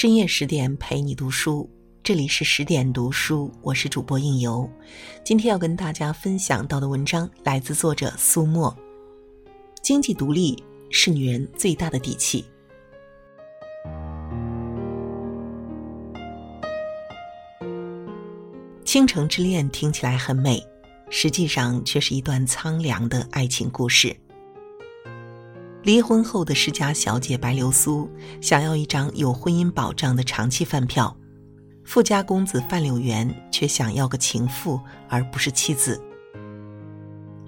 深夜十点陪你读书，这里是十点读书，我是主播应由。今天要跟大家分享到的文章来自作者苏沫。经济独立是女人最大的底气。倾城之恋听起来很美，实际上却是一段苍凉的爱情故事。离婚后的世家小姐白流苏想要一张有婚姻保障的长期饭票，富家公子范柳原却想要个情妇而不是妻子。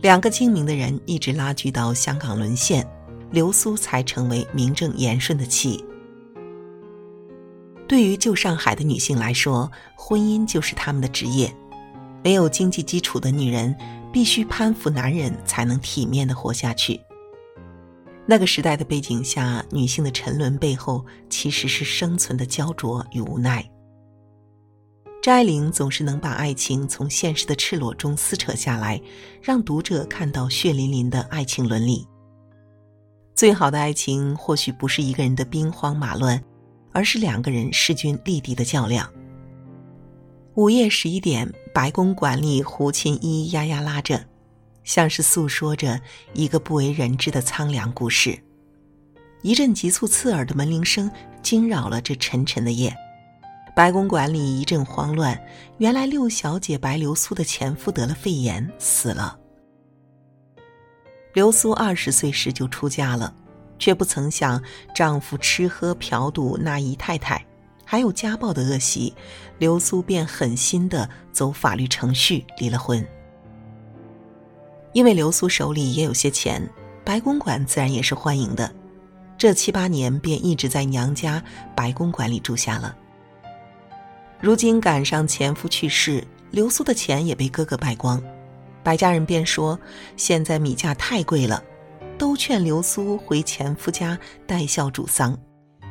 两个精明的人一直拉锯到香港沦陷，流苏才成为名正言顺的妻。对于旧上海的女性来说，婚姻就是他们的职业。没有经济基础的女人，必须攀附男人才能体面的活下去。那个时代的背景下，女性的沉沦背后其实是生存的焦灼与无奈。张爱玲总是能把爱情从现实的赤裸中撕扯下来，让读者看到血淋淋的爱情伦理。最好的爱情或许不是一个人的兵荒马乱，而是两个人势均力敌的较量。午夜十一点，白宫馆里胡琴咿咿呀呀拉着。像是诉说着一个不为人知的苍凉故事。一阵急促刺耳的门铃声惊扰了这沉沉的夜，白公馆里一阵慌乱。原来六小姐白流苏的前夫得了肺炎死了。流苏二十岁时就出嫁了，却不曾想丈夫吃喝嫖赌那姨太太，还有家暴的恶习，流苏便狠心的走法律程序离了婚。因为流苏手里也有些钱，白公馆自然也是欢迎的。这七八年便一直在娘家白公馆里住下了。如今赶上前夫去世，流苏的钱也被哥哥败光，白家人便说：“现在米价太贵了，都劝流苏回前夫家代孝主丧，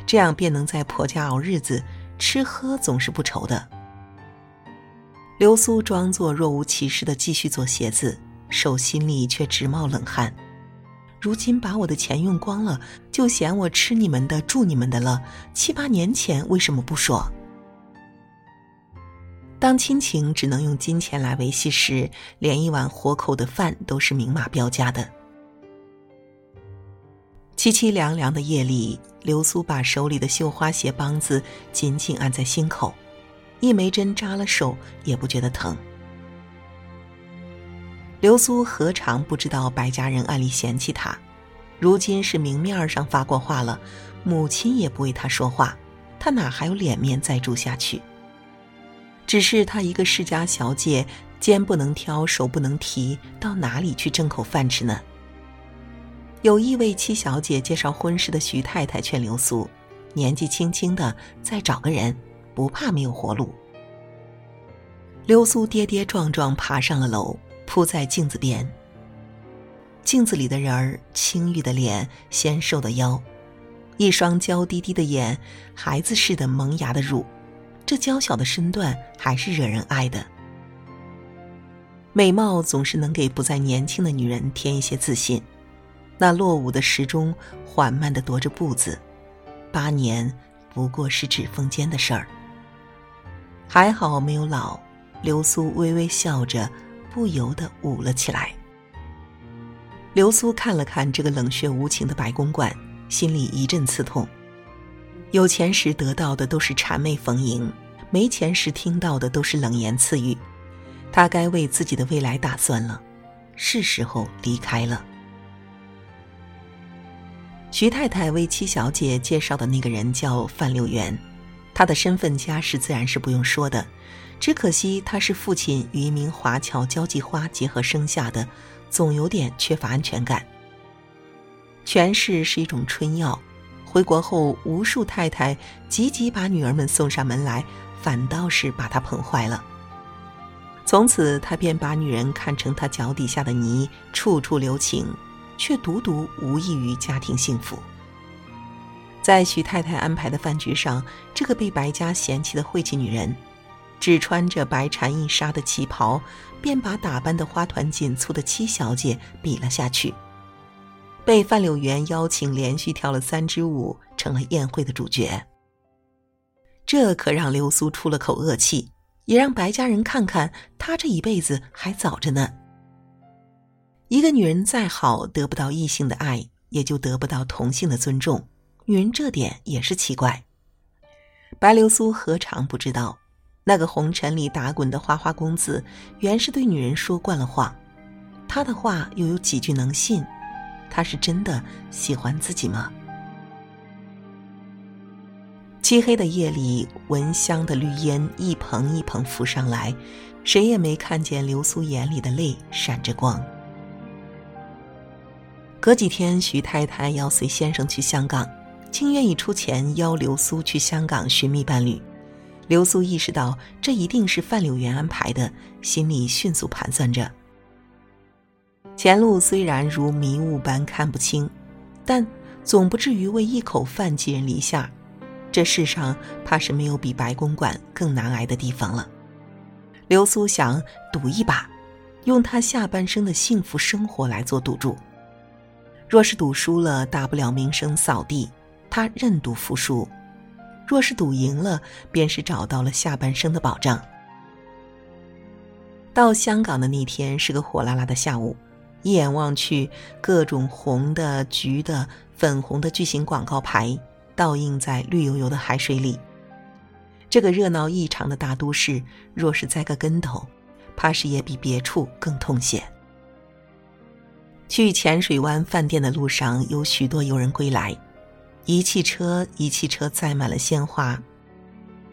这样便能在婆家熬日子，吃喝总是不愁的。”流苏装作若无其事的继续做鞋子。手心里却直冒冷汗。如今把我的钱用光了，就嫌我吃你们的、住你们的了。七八年前为什么不说？当亲情只能用金钱来维系时，连一碗活口的饭都是明码标价的。凄凄凉凉的夜里，流苏把手里的绣花鞋帮子紧紧按在心口，一枚针扎了手也不觉得疼。流苏何尝不知道白家人暗里嫌弃他，如今是明面上发过话了，母亲也不为他说话，他哪还有脸面再住下去？只是他一个世家小姐，肩不能挑，手不能提，到哪里去挣口饭吃呢？有意为七小姐介绍婚事的徐太太劝流苏，年纪轻轻的再找个人，不怕没有活路。流苏跌跌撞撞爬上了楼。扑在镜子边。镜子里的人儿，青玉的脸，纤瘦的腰，一双娇滴滴的眼，孩子似的萌芽的乳，这娇小的身段还是惹人爱的。美貌总是能给不再年轻的女人添一些自信。那落伍的时钟缓慢的踱着步子，八年不过是指缝间的事儿。还好没有老，流苏微微笑着。不由得捂了起来。流苏看了看这个冷血无情的白公馆，心里一阵刺痛。有钱时得到的都是谄媚逢迎，没钱时听到的都是冷言刺语。他该为自己的未来打算了，是时候离开了。徐太太为七小姐介绍的那个人叫范六元，他的身份家世自然是不用说的。只可惜他是父亲与一名华侨交际花结合生下的，总有点缺乏安全感。权势是一种春药，回国后无数太太急急把女儿们送上门来，反倒是把他捧坏了。从此他便把女人看成他脚底下的泥，处处留情，却独独无异于家庭幸福。在许太太安排的饭局上，这个被白家嫌弃的晦气女人。只穿着白蝉印纱的旗袍，便把打扮的花团锦簇的七小姐比了下去。被范柳原邀请连续跳了三支舞，成了宴会的主角。这可让流苏出了口恶气，也让白家人看看她这一辈子还早着呢。一个女人再好，得不到异性的爱，也就得不到同性的尊重。女人这点也是奇怪。白流苏何尝不知道，那个红尘里打滚的花花公子，原是对女人说惯了谎。他的话又有几句能信？他是真的喜欢自己吗？漆黑的夜里，闻香的绿烟一蓬一蓬浮上来，谁也没看见流苏眼里的泪闪着光。隔几天，徐太太要随先生去香港，竟愿意出钱邀流苏去香港寻觅伴侣。流苏意识到这一定是范柳园安排的，心里迅速盘算着。前路虽然如迷雾般看不清，但总不至于为一口饭寄人篱下。这世上怕是没有比白公馆更难挨的地方了。流苏想赌一把，用他下半生的幸福生活来做赌注。若是赌输了，大不了名声扫地，他认赌服输；若是赌赢了，便是找到了下半生的保障。到香港的那天是个火辣辣的下午，一眼望去，各种红的、橘的、粉红的巨型广告牌倒映在绿油油的海水里。这个热闹异常的大都市，若是栽个跟头，怕是也比别处更痛些。去浅水湾饭店的路上，有许多游人归来，一汽车一汽车载满了鲜花，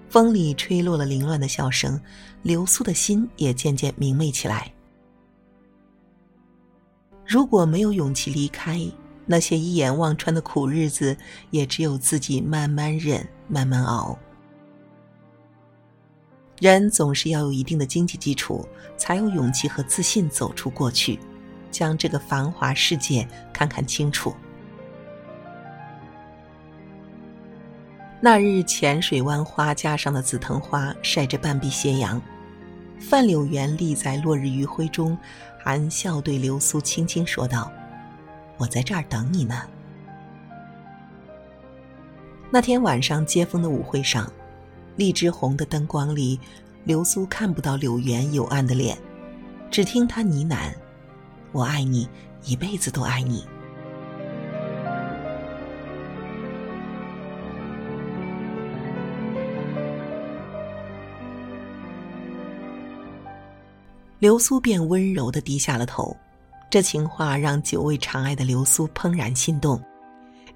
风里吹落了凌乱的笑声，流苏的心也渐渐明媚起来。如果没有勇气离开，那些一眼望穿的苦日子，也只有自己慢慢忍，慢慢熬。人总是要有一定的经济基础，才有勇气和自信走出过去。将这个繁华世界看看清楚。那日浅水湾花架上的紫藤花晒着半壁斜阳，范柳园立在落日余晖中，含笑对流苏轻轻说道：“我在这儿等你呢。”那天晚上接风的舞会上，荔枝红的灯光里，流苏看不到柳园幽暗的脸，只听他呢喃。我爱你，一辈子都爱你。流苏便温柔的低下了头，这情话让久未长爱的流苏怦然心动，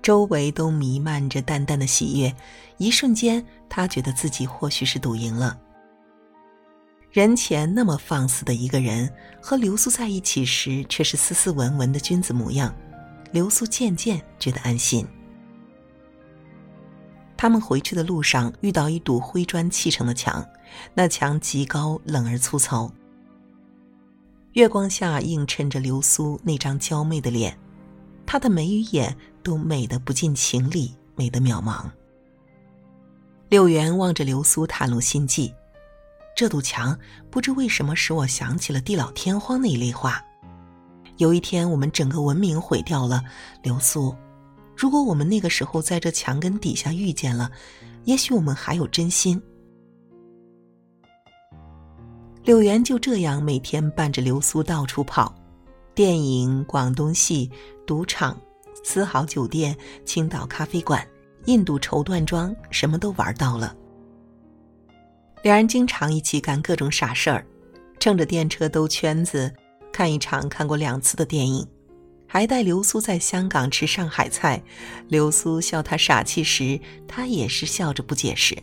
周围都弥漫着淡淡的喜悦。一瞬间，他觉得自己或许是赌赢了。人前那么放肆的一个人，和流苏在一起时却是斯斯文文的君子模样，流苏渐渐觉得安心。他们回去的路上遇到一堵灰砖砌成的墙，那墙极高，冷而粗糙。月光下映衬着流苏那张娇媚的脸，她的眉与眼都美得不近情理，美得渺茫。柳原望着流苏，袒露心迹。这堵墙不知为什么使我想起了地老天荒那一类话。有一天我们整个文明毁掉了，流苏，如果我们那个时候在这墙根底下遇见了，也许我们还有真心。柳岩就这样每天伴着流苏到处跑，电影、广东戏、赌场、丝豪酒店、青岛咖啡馆、印度绸缎庄，什么都玩到了。两人经常一起干各种傻事儿，乘着电车兜圈子，看一场看过两次的电影，还带流苏在香港吃上海菜。流苏笑他傻气时，他也是笑着不解释。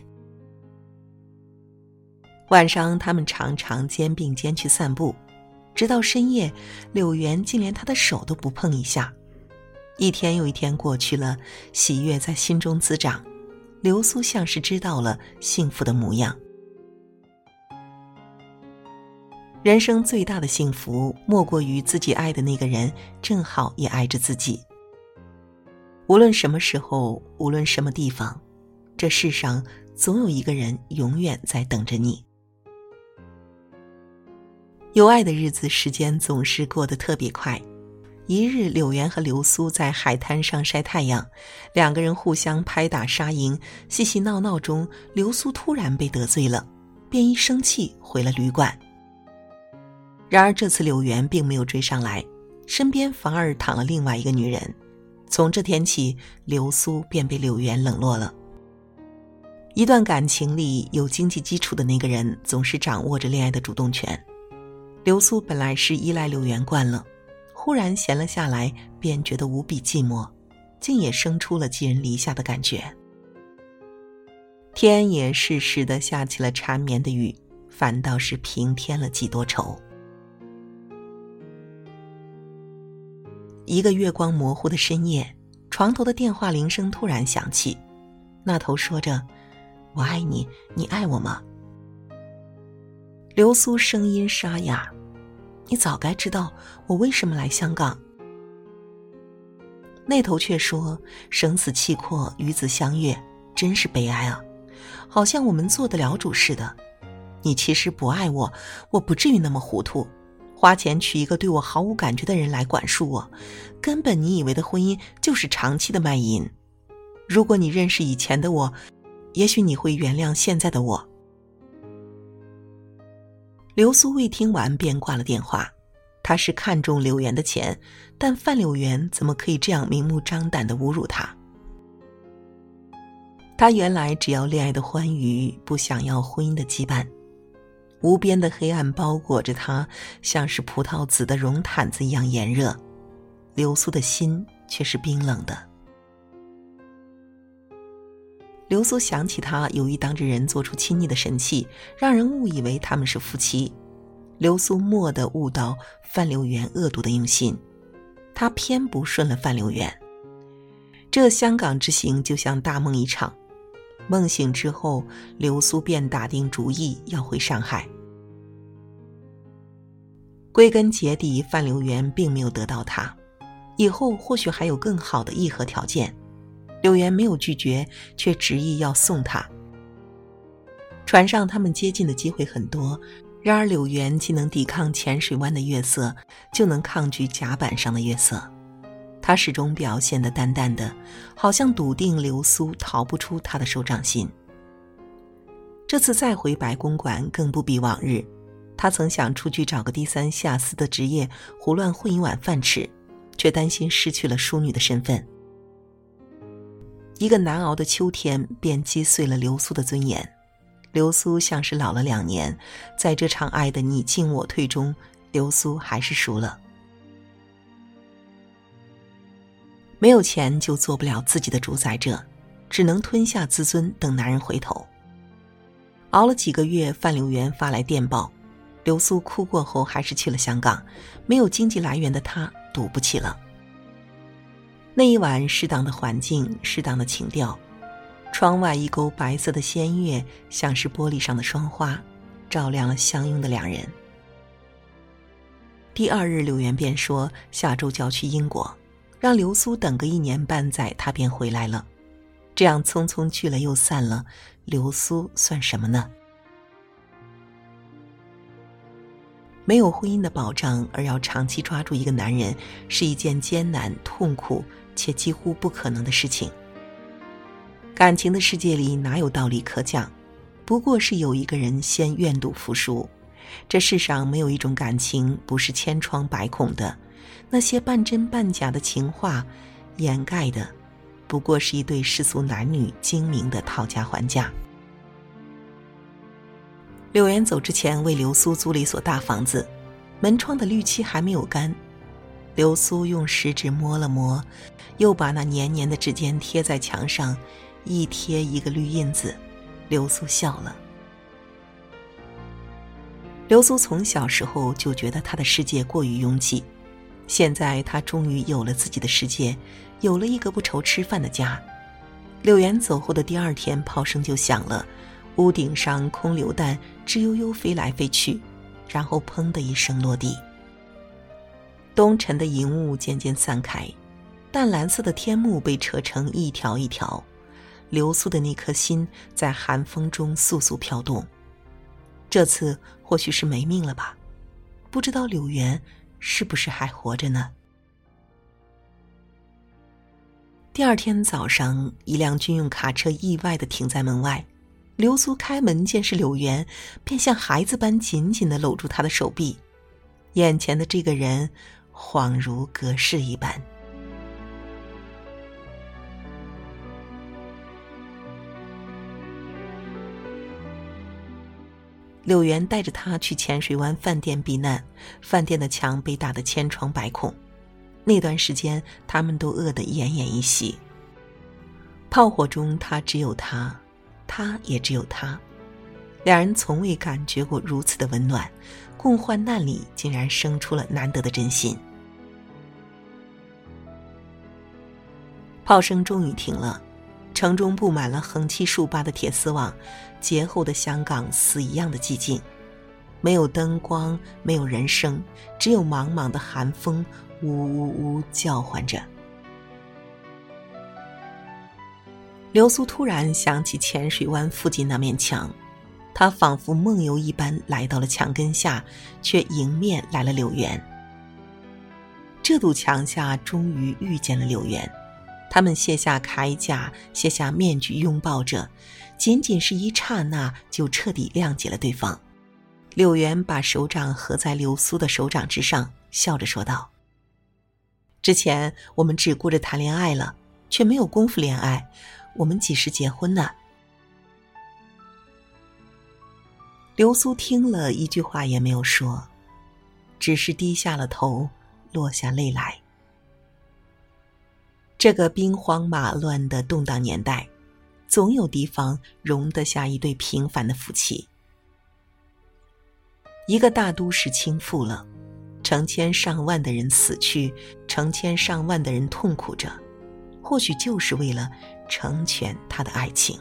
晚上他们常常肩并肩去散步，直到深夜，柳原竟连他的手都不碰一下。一天又一天过去了，喜悦在心中滋长，流苏像是知道了幸福的模样。人生最大的幸福，莫过于自己爱的那个人正好也爱着自己。无论什么时候，无论什么地方，这世上总有一个人永远在等着你。有爱的日子，时间总是过得特别快，一日，柳原和流苏在海滩上晒太阳，两个人互相拍打沙蝇，嬉嬉闹闹中，流苏突然被得罪了，便一生气回了旅馆。然而这次柳原并没有追上来，身边反而躺了另外一个女人。从这天起，流苏便被柳原冷落了。一段感情里有经济基础的那个人，总是掌握着恋爱的主动权。流苏本来是依赖柳原惯了，忽然闲了下来，便觉得无比寂寞，竟也生出了寄人篱下的感觉。天也适时的下起了缠绵的雨，反倒是平添了几多愁。一个月光模糊的深夜，床头的电话铃声突然响起，那头说着：“我爱你，你爱我吗？”流苏声音沙哑：“你早该知道我为什么来香港。”那头却说：“生死契阔，与子相悦，真是悲哀啊！好像我们做得了主似的。你其实不爱我，我不至于那么糊涂，花钱娶一个对我毫无感觉的人来管束我。根本你以为的婚姻就是长期的卖淫。如果你认识以前的我，也许你会原谅现在的我。”流苏未听完便挂了电话，他是看中柳岩的钱，但范柳岩怎么可以这样明目张胆的侮辱他？他原来只要恋爱的欢愉，不想要婚姻的羁绊。无边的黑暗包裹着他，像是葡萄籽的绒毯子一样炎热，流苏的心却是冰冷的。流苏想起他有意当着人做出亲昵的神气，让人误以为他们是夫妻。流苏蓦地悟到范柳原恶毒的用心，他偏不顺了范柳原。这香港之行就像大梦一场，梦醒之后，流苏便打定主意要回上海。归根结底，范柳原并没有得到他，以后或许还有更好的议和条件。柳原没有拒绝，却执意要送他。船上他们接近的机会很多，然而柳原既能抵抗浅水湾的月色，就能抗拒甲板上的月色。他始终表现得淡淡的，好像笃定流苏逃不出他的手掌心。这次再回白公馆，更不比往日。他曾想出去找个低三下四的职业，胡乱混一碗饭吃，却担心失去了淑女的身份。一个难熬的秋天，便击碎了流苏的尊严。流苏像是老了两年，在这场爱的你进我退中，流苏还是输了。没有钱就做不了自己的主宰者，只能吞下自尊，等男人回头。熬了几个月，范柳原发来电报，流苏哭过后，还是去了香港。没有经济来源的他，赌不起了。那一晚，适当的环境，适当的情调，窗外一钩白色的仙月，像是玻璃上的霜花，照亮了相拥的两人。第二日，柳原便说下周就要去英国，让流苏等个一年半载，他便回来了。这样匆匆聚了又散了，流苏算什么呢？没有婚姻的保障，而要长期抓住一个男人，是一件艰难、痛苦。且几乎不可能的事情。感情的世界里哪有道理可讲？不过是有一个人先愿赌服输。这世上没有一种感情不是千疮百孔的，那些半真半假的情话，掩盖的不过是一对世俗男女精明的讨价还价。柳岩走之前为流苏租了一所大房子，门窗的绿漆还没有干。流苏用食指摸了摸，又把那黏黏的指尖贴在墙上，一贴一个绿印子。流苏笑了。流苏从小时候就觉得他的世界过于拥挤，现在他终于有了自己的世界，有了一个不愁吃饭的家。柳岩走后的第二天，炮声就响了，屋顶上空榴弹吱悠悠飞来飞去，然后砰的一声落地。东沉的银雾渐渐散开，淡蓝色的天幕被扯成一条一条，流苏的那颗心在寒风中簌簌飘动。这次或许是没命了吧？不知道柳原是不是还活着呢？第二天早上，一辆军用卡车意外的停在门外。流苏开门见是柳原，便像孩子般紧紧的搂住他的手臂。眼前的这个人，恍如隔世一般。柳原带着他去浅水湾饭店避难，饭店的墙被打得千疮百孔。那段时间，他们都饿得奄奄一息。炮火中，他只有他。他也只有他，两人从未感觉过如此的温暖，共患难里竟然生出了难得的真心。炮声终于停了，城中布满了横七竖八的铁丝网，劫后的香港死一样的寂静，没有灯光，没有人声，只有茫茫的寒风呜呜呜叫唤着。流苏突然想起浅水湾附近那面墙，他仿佛梦游一般来到了墙根下，却迎面来了柳原。这堵墙下终于遇见了柳原，他们卸下铠甲，卸下面具，拥抱着，仅仅是一刹那，就彻底谅解了对方。柳原把手掌合在流苏的手掌之上，笑着说道：“之前我们只顾着谈恋爱了，却没有功夫恋爱。”我们几时结婚呢？流苏听了一句话也没有说，只是低下了头，落下泪来。这个兵荒马乱的动荡年代，总有地方容得下一对平凡的夫妻。一个大都市倾覆了，成千上万的人死去，成千上万的人痛苦着，或许就是为了。成全他的爱情。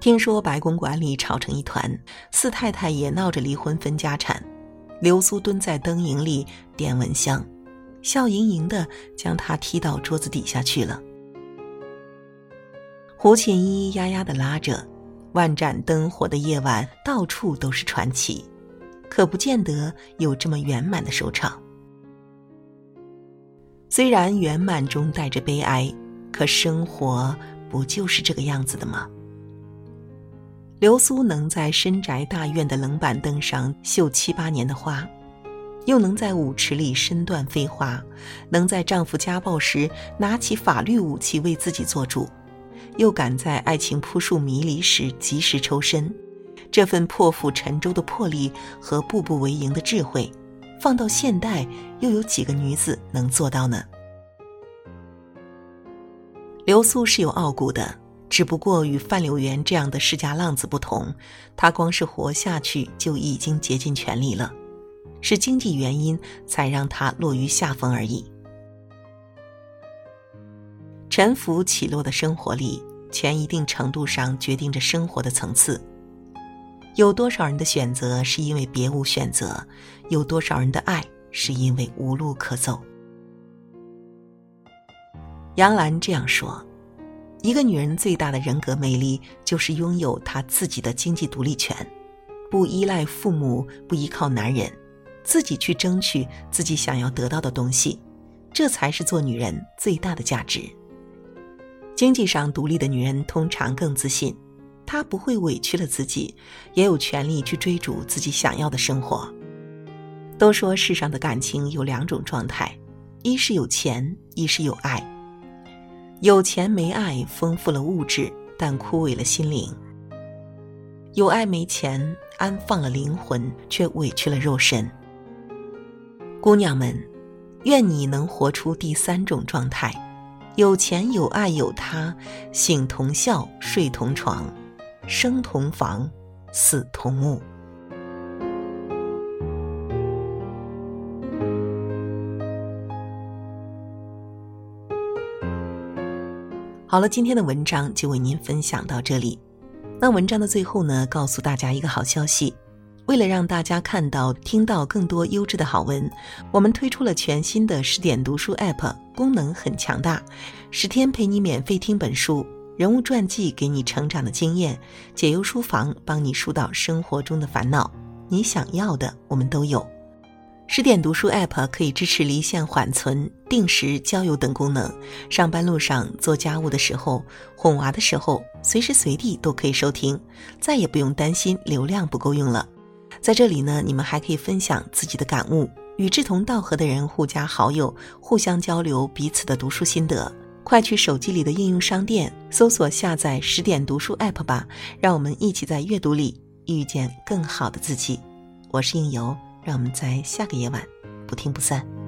听说白公馆里吵成一团，四太太也闹着离婚分家产。流苏蹲在灯影里点蚊香，笑盈盈的将他踢到桌子底下去了。胡琴咿咿呀呀的拉着，万盏灯火的夜晚，到处都是传奇，可不见得有这么圆满的收场。虽然圆满中带着悲哀，可生活不就是这个样子的吗？流苏能在深宅大院的冷板凳上绣七八年的花，又能在舞池里身段飞花，能在丈夫家暴时拿起法律武器为自己做主，又敢在爱情扑朔迷离时及时抽身，这份破釜沉舟的魄力和步步为营的智慧。放到现代，又有几个女子能做到呢？刘苏是有傲骨的，只不过与范柳原这样的世家浪子不同，她光是活下去就已经竭尽全力了，是经济原因才让她落于下风而已。沉浮起落的生活里，全一定程度上决定着生活的层次。有多少人的选择是因为别无选择？有多少人的爱是因为无路可走？杨澜这样说：“一个女人最大的人格魅力，就是拥有她自己的经济独立权，不依赖父母，不依靠男人，自己去争取自己想要得到的东西，这才是做女人最大的价值。经济上独立的女人通常更自信。”她不会委屈了自己，也有权利去追逐自己想要的生活。都说世上的感情有两种状态，一是有钱，一是有爱。有钱没爱，丰富了物质，但枯萎了心灵；有爱没钱，安放了灵魂，却委屈了肉身。姑娘们，愿你能活出第三种状态：有钱有爱有他，醒同笑，睡同床。生同房，死同墓。好了，今天的文章就为您分享到这里。那文章的最后呢，告诉大家一个好消息：为了让大家看到、听到更多优质的好文，我们推出了全新的十点读书 App，功能很强大，十天陪你免费听本书。人物传记给你成长的经验，解忧书房帮你疏导生活中的烦恼。你想要的，我们都有。十点读书 App 可以支持离线缓存、定时交友等功能。上班路上、做家务的时候、哄娃的时候，随时随地都可以收听，再也不用担心流量不够用了。在这里呢，你们还可以分享自己的感悟，与志同道合的人互加好友，互相交流彼此的读书心得。快去手机里的应用商店搜索下载十点读书 App 吧，让我们一起在阅读里遇见更好的自己。我是应由。让我们在下个夜晚不听不散。